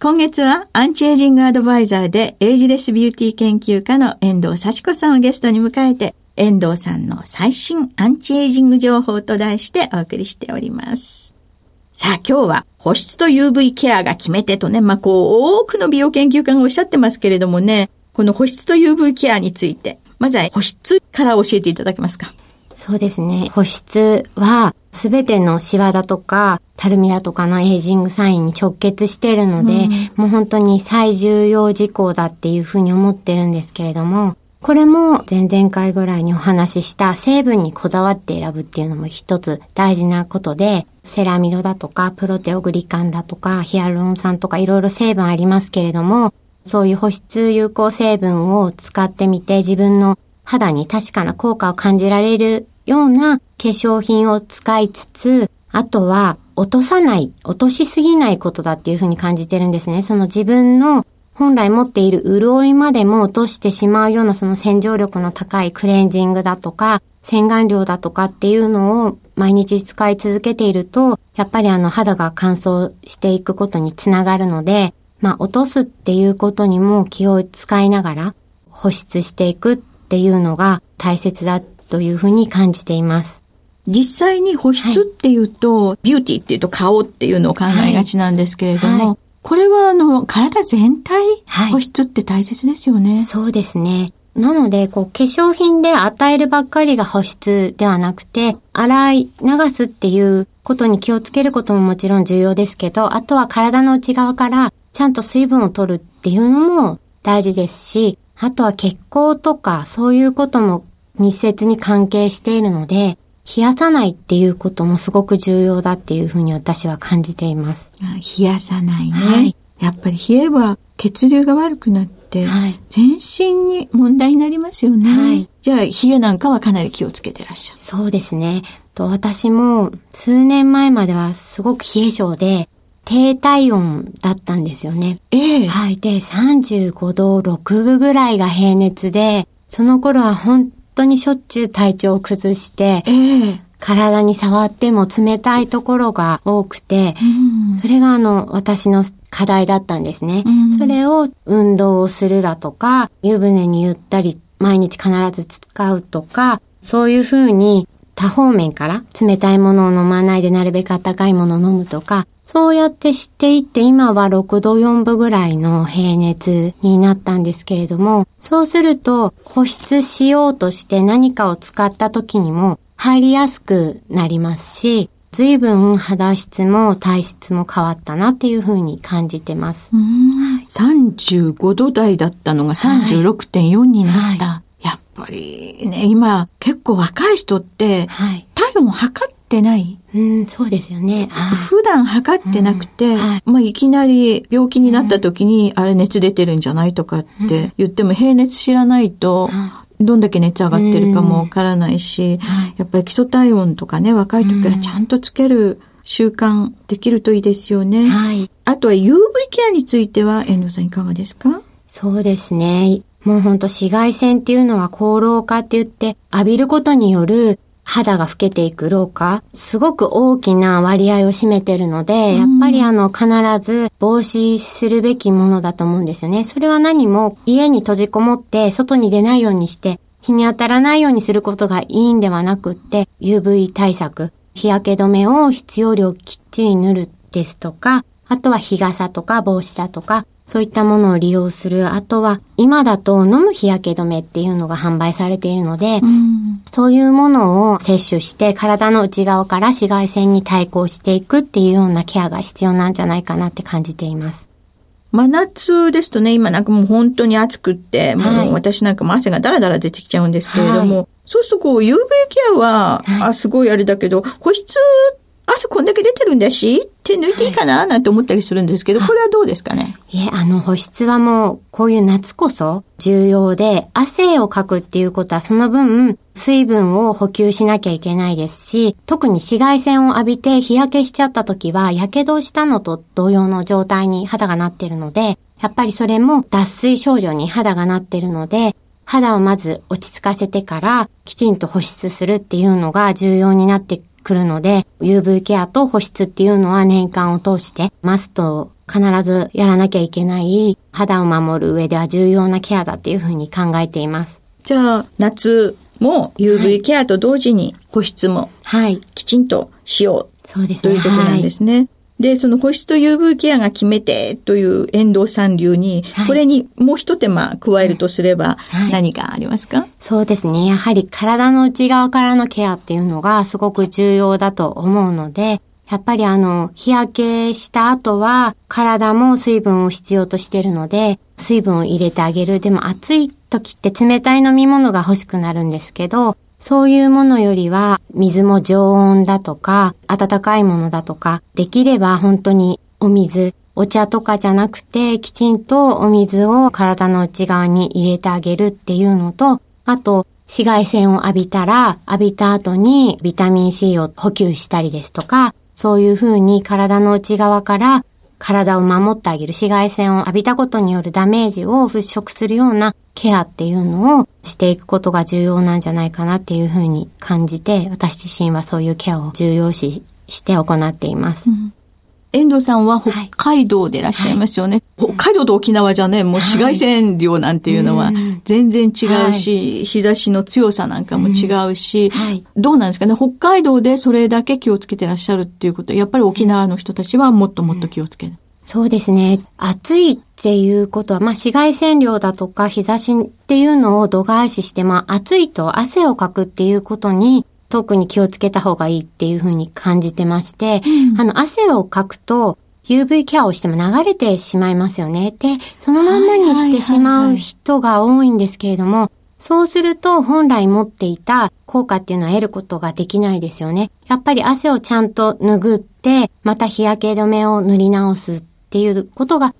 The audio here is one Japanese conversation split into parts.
今月はアンチエイジングアドバイザーでエイジレスビューティー研究家の遠藤幸子さんをゲストに迎えて遠藤さんの最新アンチエイジング情報と題してお送りしております。さあ今日は保湿と UV ケアが決め手とね、まあ、こう多くの美容研究家がおっしゃってますけれどもね、この保湿と UV ケアについて、まずは保湿から教えていただけますか？そうですね。保湿はすべてのシワだとか、たるみだとかのエイジングサインに直結しているので、うん、もう本当に最重要事項だっていうふうに思ってるんですけれども、これも前々回ぐらいにお話しした成分にこだわって選ぶっていうのも一つ大事なことで、セラミドだとか、プロテオグリカンだとか、ヒアルロン酸とかいろいろ成分ありますけれども、そういう保湿有効成分を使ってみて自分の肌に確かな効果を感じられるような化粧品を使いつつ、あとは落とさない、落としすぎないことだっていうふうに感じてるんですね。その自分の本来持っている潤いまでも落としてしまうようなその洗浄力の高いクレンジングだとか、洗顔料だとかっていうのを毎日使い続けていると、やっぱりあの肌が乾燥していくことにつながるので、まあ落とすっていうことにも気を使いながら保湿していくっていうのが大切だっというふうに感じています。実際に保湿っていうと、はい、ビューティーっていうと顔っていうのを考えがちなんですけれども、はいこれはあの、体全体、保湿って大切ですよね。そうですね。なので、こう、化粧品で与えるばっかりが保湿ではなくて、洗い流すっていうことに気をつけることももちろん重要ですけど、あとは体の内側からちゃんと水分を取るっていうのも大事ですし、あとは血行とかそういうことも密接に関係しているので、冷やさないっていうこともすごく重要だっていうふうに私は感じています。冷やさないね。はい、やっぱり冷えば血流が悪くなって、はい、全身に問題になりますよね。はい、じゃあ冷えなんかはかなり気をつけてらっしゃる。そうですね。と私も数年前まではすごく冷え性で、低体温だったんですよね。ええはい。で、35度6分ぐらいが平熱で、その頃は本当にしょっちゅう体調を崩して、えー、体に触っても冷たいところが多くて、うん、それがあの、私の課題だったんですね。うん、それを運動をするだとか、湯船にゆったり毎日必ず使うとか、そういうふうに多方面から冷たいものを飲まないでなるべく温かいものを飲むとか、そうやって知っていって今は6度4分ぐらいの平熱になったんですけれども、そうすると保湿しようとして何かを使った時にも入りやすくなりますし、随分肌質も体質も変わったなっていうふうに感じてます。はい、35度台だったのが36.4になった。はい、やっぱりね、今結構若い人って体温を測ってない？うん、そうですよね。普段測ってなくて、うんはい、まあいきなり病気になった時に、あれ熱出てるんじゃないとかって言っても、平熱知らないと、どんだけ熱上がってるかもわからないし、やっぱり基礎体温とかね、若い時からちゃんとつける習慣できるといいですよね。はい。あとは UV ケアについては、遠藤さんいかがですか？そうですね。もうほんと紫外線っていうのは高老化って言って浴びることによる肌が老けていく老化、すごく大きな割合を占めてるので、やっぱりあの必ず防止するべきものだと思うんですよね。それは何も家に閉じこもって外に出ないようにして日に当たらないようにすることがいいんではなくって UV 対策、日焼け止めを必要量きっちり塗るですとか、あとは日傘とか帽子だとか、そういったものを利用する。あとは、今だと飲む日焼け止めっていうのが販売されているので、そういうものを摂取して体の内側から紫外線に対抗していくっていうようなケアが必要なんじゃないかなって感じています。真夏ですとね、今なんかもう本当に暑くって、もう私なんかも汗がダラダラ出てきちゃうんですけれども、はい、そうするとこう UV ケアは、はい、あ、すごいあれだけど、保湿汗こんだけ出てるんだし、手抜いていいかななんて思ったりするんですけど、これはどうですかね？いえ、あの保湿はもう、こういう夏こそ重要で、汗をかくっていうことはその分、水分を補給しなきゃいけないですし、特に紫外線を浴びて日焼けしちゃった時は、火傷したのと同様の状態に肌がなってるので、やっぱりそれも脱水症状に肌がなってるので、肌をまず落ち着かせてから、きちんと保湿するっていうのが重要になってくるので、UV ケアと保湿っていうのは年間を通してマスト必ずやらなきゃいけない肌を守る上では重要なケアだっていうふうに考えています。じゃあ、夏も UV ケアと同時に保湿もきちんとしよう、そうですね。ということなんですね。はいで、その保湿と UV ケアが決めてという遠藤さん流に、はい、これにもう一手間加えるとすれば何かありますか、はい、そうですね。やはり体の内側からのケアっていうのがすごく重要だと思うので、やっぱりあの、日焼けした後は体も水分を必要としてるので、水分を入れてあげる。でも暑い時って冷たい飲み物が欲しくなるんですけど、そういうものよりは、水も常温だとか、温かいものだとか、できれば本当にお水、お茶とかじゃなくて、きちんとお水を体の内側に入れてあげるっていうのと、あと、紫外線を浴びたら、浴びた後にビタミン C を補給したりですとか、そういうふうに体の内側から体を守ってあげる紫外線を浴びたことによるダメージを払拭するようなケアっていうのをしていくことが重要なんじゃないかなっていうふうに感じて、私自身はそういうケアを重要視して行っています。うん。遠藤さんは北海道でいらっしゃいますよね。はい、北海道と沖縄じゃね、もう紫外線量なんていうのは全然違うし、はい、日差しの強さなんかも違うし、はい、どうなんですかね、北海道でそれだけ気をつけてらっしゃるっていうこと、やっぱり沖縄の人たちはもっともっと気をつける。そうですね。暑いっていうことは、まあ、紫外線量だとか日差しっていうのを度外視して、まあ、暑いと汗をかくっていうことに特に気をつけた方がいいっていうふうに感じてまして、うん、あの、汗をかくと、UV ケアをしても流れてしまいますよね。で、そのまんまにしてしまう人が多いんですけれども、そうすると本来持っていた効果っていうのは得ることができないですよね。やっぱり汗をちゃんと拭って、また日焼け止めを塗り直すっていうことが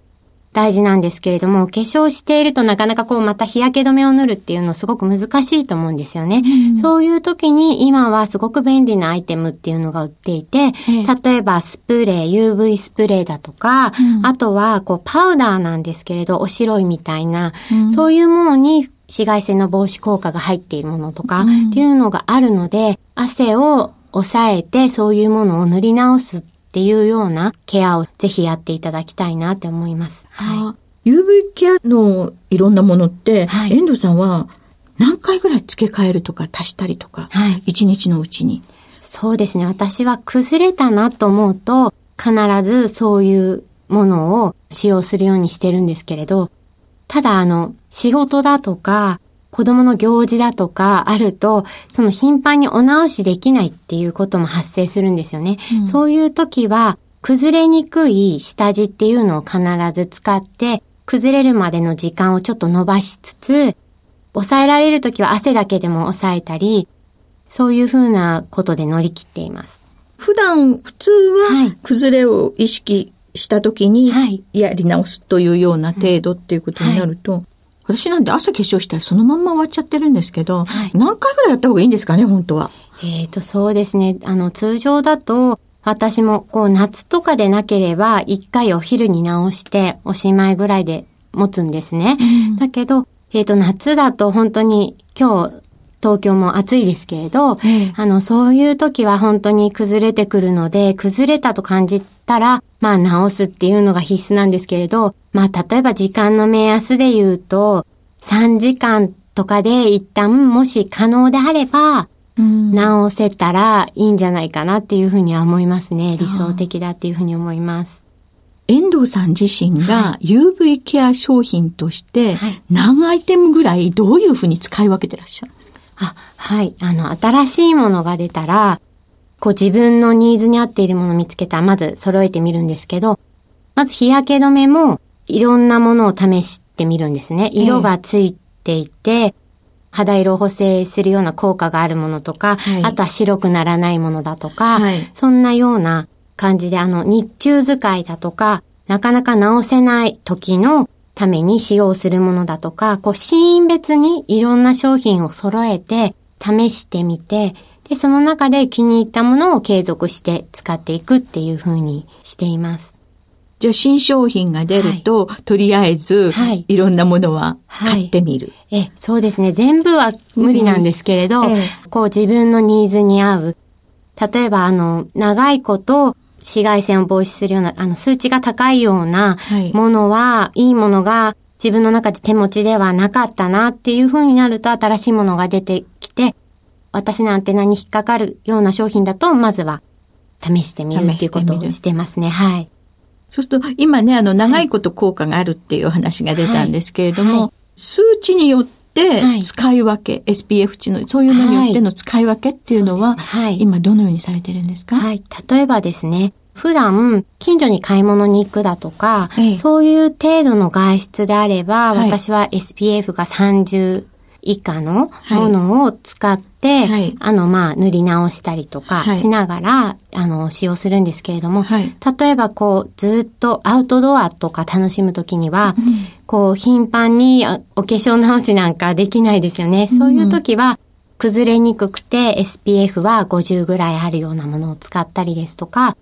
大事なんですけれども、化粧しているとなかなかこうまた日焼け止めを塗るっていうのすごく難しいと思うんですよね。うん、そういう時に今はすごく便利なアイテムっていうのが売っていて、例えばスプレー、UV スプレーだとか、うん、あとはこうパウダーなんですけれど、お白いみたいな、うん、そういうものに紫外線の防止効果が入っているものとかっていうのがあるので、汗を抑えてそういうものを塗り直すっていうようなケアをぜひやっていただきたいなって思います。はい。UV ケアのいろんなものって、はい、遠藤さんは何回ぐらい付け替えるとか足したりとか、はい、一日のうちに？そうですね。私は崩れたなと思うと、必ずそういうものを使用するようにしてるんですけれど、ただあの、仕事だとか、子供の行事だとかあると、その頻繁にお直しできないっていうことも発生するんですよね。うん、そういう時は、崩れにくい下地っていうのを必ず使って、崩れるまでの時間をちょっと伸ばしつつ、抑えられる時は汗だけでも抑えたり、そういうふうなことで乗り切っています。普段、普通は崩れを意識した時にやり直すというような程度っていうことになると、はい私なんて朝化粧したらそのまんま終わっちゃってるんですけど、はい、何回ぐらいやった方がいいんですかね、本当は。えっ、ー、と、そうですね。あの、通常だと、私もこう夏とかでなければ一回お昼に直しておしまいぐらいで持つんですね。うん、だけど、えっ、と、夏だと本当に今日、東京も暑いですけれど、ええ。あの、そういう時は本当に崩れてくるので、崩れたと感じたら、まあ直すっていうのが必須なんですけれど、まあ例えば時間の目安で言うと、3時間とかで一旦もし可能であれば、うん。直せたらいいんじゃないかなっていうふうには思いますね。理想的だっていうふうに思います。遠藤さん自身が UV ケア商品としてはい。何アイテムぐらいどういうふうに使い分けてらっしゃるんですか？あ、はい。あの、新しいものが出たら、こう自分のニーズに合っているものを見つけたら、まず揃えてみるんですけど、まず日焼け止めもいろんなものを試してみるんですね。色がついていて、肌色を補正するような効果があるものとか、はいあとは白くならないものだとか、はいそんなような感じで、あの、日中使いだとか、なかなか直せない時のために使用するものだとか、こう、シーン別にいろんな商品を揃えて、試してみて、で、その中で気に入ったものを継続して使っていくっていう風にしています。じゃあ新商品が出ると、とりあえず、はいいろんなものは買ってみる。え、そうですね。全部は無理なんですけれど、うんえこう自分のニーズに合う。例えば、あの、長いこと紫外線を防止するような、あの、数値が高いようなはいものは、い、いものが自分の中で手持ちではなかったなっていう風になると、新しいものが出てきて、私のアンテナに引っかかるような商品だと、まずは試してみるっていうことをしてますね。はい。そうすると、今ね、あの、長いこと効果があるっていうお話が出たんですけれども、はいはい数値によってはい。使い分け、SPF 値の、そういうのによっての使い分けっていうのは、はい。今どのようにされてるんですか？はい。例えばですね、普段、近所に買い物に行くだとか、ええ。そういう程度の外出であれば、はい。私は SPF が30以下のものを使って、はい。あの、まあ、塗り直したりとかはい。しながら、あの、使用するんですけれども、はい。例えばこう、ずっとアウトドアとか楽しむときには、こう、頻繁にあお化粧直しなんかできないですよね。そういうときは、崩れにくくて SPF は50ぐらいあるようなものを使ったりですとか、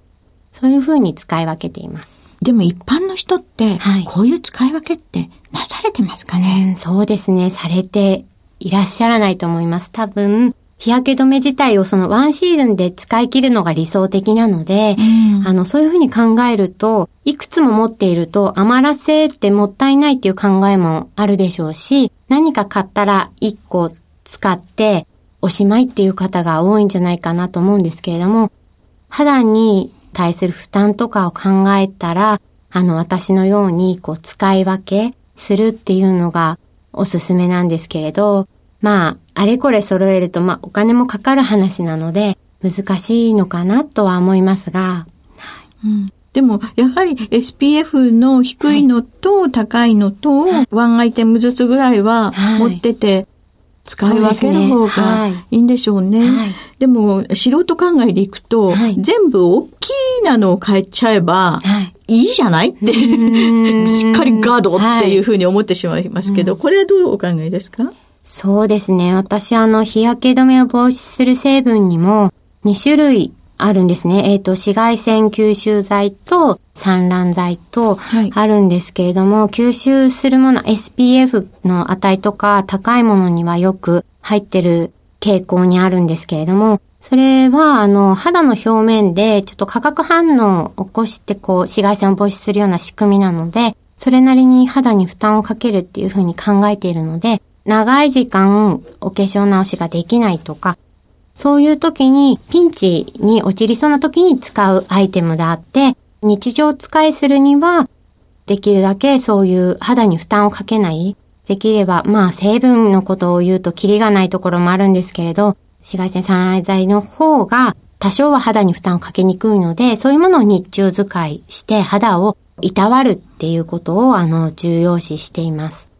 そういう風に使い分けています。でも一般の人ってはい、こういう使い分けってなされてますかね、うん、そうですね。されていらっしゃらないと思います。多分、日焼け止め自体をそのワンシーズンで使い切るのが理想的なので、うんあの、そういうふうに考えると、いくつも持っていると余らせてもったいないっていう考えもあるでしょうし、何か買ったら1個使っておしまいっていう方が多いんじゃないかなと思うんですけれども、肌に対する負担とかを考えたら、あの、私のように、こう、使い分けするっていうのがおすすめなんですけれど、まあ、あれこれ揃えると、まあ、お金もかかる話なので、難しいのかなとは思いますが、うん。でも、やはり SPF の低いのと高いのと、ワンアイテムずつぐらいははい。持ってて、使い分ける方がはい。いいんでしょうね。はい。でも、素人考えでいくと、はい。全部大きいなのを変えちゃえば、はい。いいじゃないって、ん。しっかりガードっていうふうに思ってしまいますけど、これはどうお考えですか？そうですね。私、あの、日焼け止めを防止する成分にも2種類あるんですね。えっ、と、紫外線吸収剤と散乱剤とはいあるんですけれども、吸収するもの、SPF の値とか高いものにはよく入ってる傾向にあるんですけれども、それは、あの、肌の表面でちょっと化学反応を起こして、こう、紫外線を防止するような仕組みなので、それなりに肌に負担をかけるっていうふうに考えているので、長い時間お化粧直しができないとか、そういう時にピンチに陥りそうな時に使うアイテムであって、日常使いするには、できるだけそういう肌に負担をかけない。できれば、まあ成分のことを言うとキリがないところもあるんですけれど、紫外線散乱剤の方が多少は肌に負担をかけにくいので、そういうものを日中使いして肌をいたわるっていうことをあの重要視しています。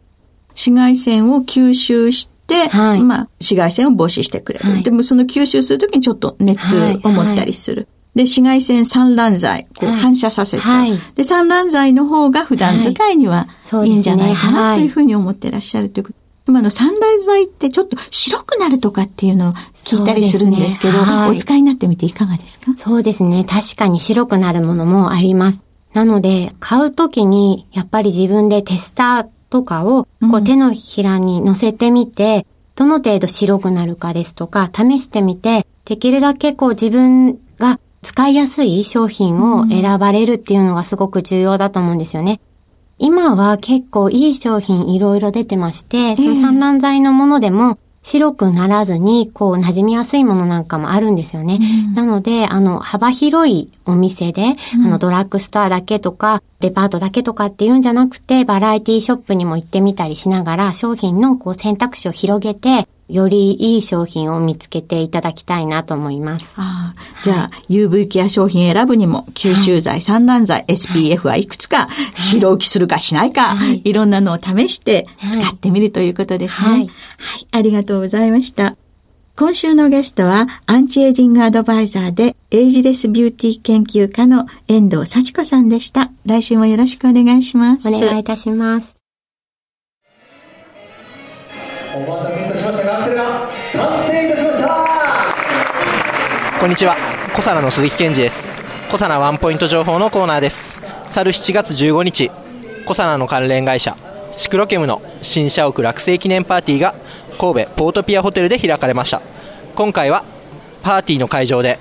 紫外線を吸収して、はいまあ、紫外線を防止してくれる。はいでもその吸収するときにちょっと熱を持ったりする。で、紫外線散乱剤、こうはい反射させちゃう。はいで、散乱剤の方が普段使いにはいいんじゃないかなはいというふうに思ってらっしゃるということ。今の散乱剤ってちょっと白くなるとかっていうのを聞いたりするんですけど、ねはいお使いになってみていかがですか？そうですね。確かに白くなるものもあります。なので、買うときに、やっぱり自分でテスターとかを、こう手のひらに乗せてみて、どの程度白くなるかですとか、試してみて、できるだけこう自分が使いやすい商品を選ばれるっていうのがすごく重要だと思うんですよね。今は結構いい商品いろいろ出てまして、その散乱剤のものでも白くならずに、こう、馴染みやすいものなんかもあるんですよね。うん、なので、あの、幅広いお店で、うん、あの、ドラッグストアだけとか、デパートだけとかっていうんじゃなくて、バラエティショップにも行ってみたりしながら、商品のこう選択肢を広げて、よりいい商品を見つけていただきたいなと思います。あじゃあ、はい、UV ケア商品選ぶにも、吸収剤、散乱剤、SPF はいくつか、白浮きするかしないか、はい、いろんなのを試して使ってみるということですね。はい、はい、ありがとうございました。今週のゲストは、アンチエイジングアドバイザーで、エイジレスビューティー研究家の遠藤幸子さんでした。来週もよろしくお願いします。お願いいたします。テルが完成いたしましたこんにちは。小皿の鈴木健二です。小皿ワンポイント情報のコーナーです。去る7月15日。小皿の関連会社シクロケムの新社屋落成記念パーティーが神戸ポートピアホテルで開かれました。今回はパーティーの会場で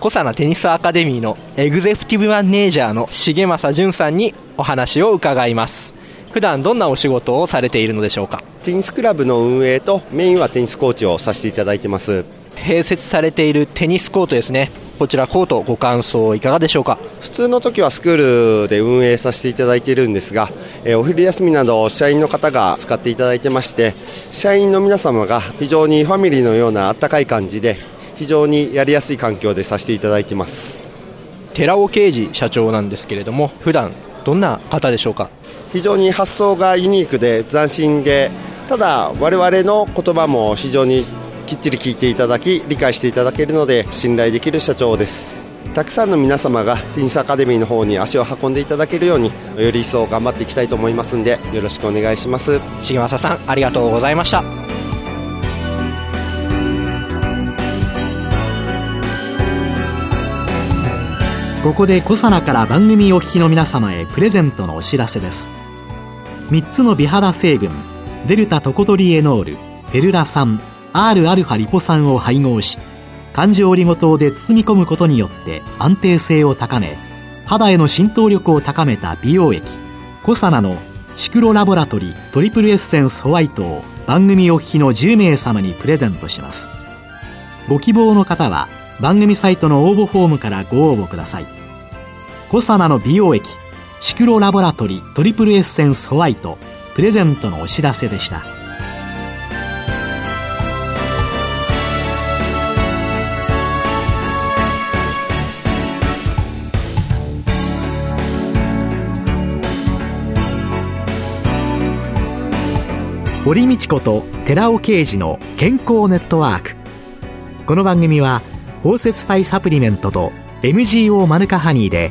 小皿テニスアカデミーのエグゼクティブマネージャーの重政淳さんにお話を伺います。普段どんなお仕事をされているのでしょうか？テニスクラブの運営とメインはテニスコーチをさせていただいてます。併設されているテニスコートですね。こちらコートご感想いかがでしょうか？普通の時はスクールで運営させていただいているんですが、えお昼休みなど社員の方が使っていただいてまして社員の皆様が非常にファミリーのようなあったかい感じで非常にやりやすい環境でさせていただいてます。寺尾啓二社長なんですけれども普段どんな方でしょうか？非常に発想がユニークで斬新でただ我々の言葉も非常にきっちり聞いていただき理解していただけるので信頼できる社長です。たくさんの皆様がテニスアカデミーの方に足を運んでいただけるようにより一層頑張っていきたいと思いますんでよろしくお願いします。重政さんありがとうございました。ここでコサナから番組お聞きの皆様へプレゼントのお知らせです。3つの美肌成分デルタトコトリエノールペルラ酸 Rα リポ酸を配合し環状オリゴ糖で包み込むことによって安定性を高め肌への浸透力を高めた美容液コサナのシクロラボラトリトリプルエッセンスホワイトを番組お聞きの10名様にプレゼントします。ご希望の方は番組サイトの応募フォームからご応募ください。コサナの美容液シクロラボラトリトリプルエッセンスホワイトプレゼントのお知らせでした。堀道子と寺尾啓二の健康ネットワーク。この番組は包摂体サプリメントと MGO マヌカハニーで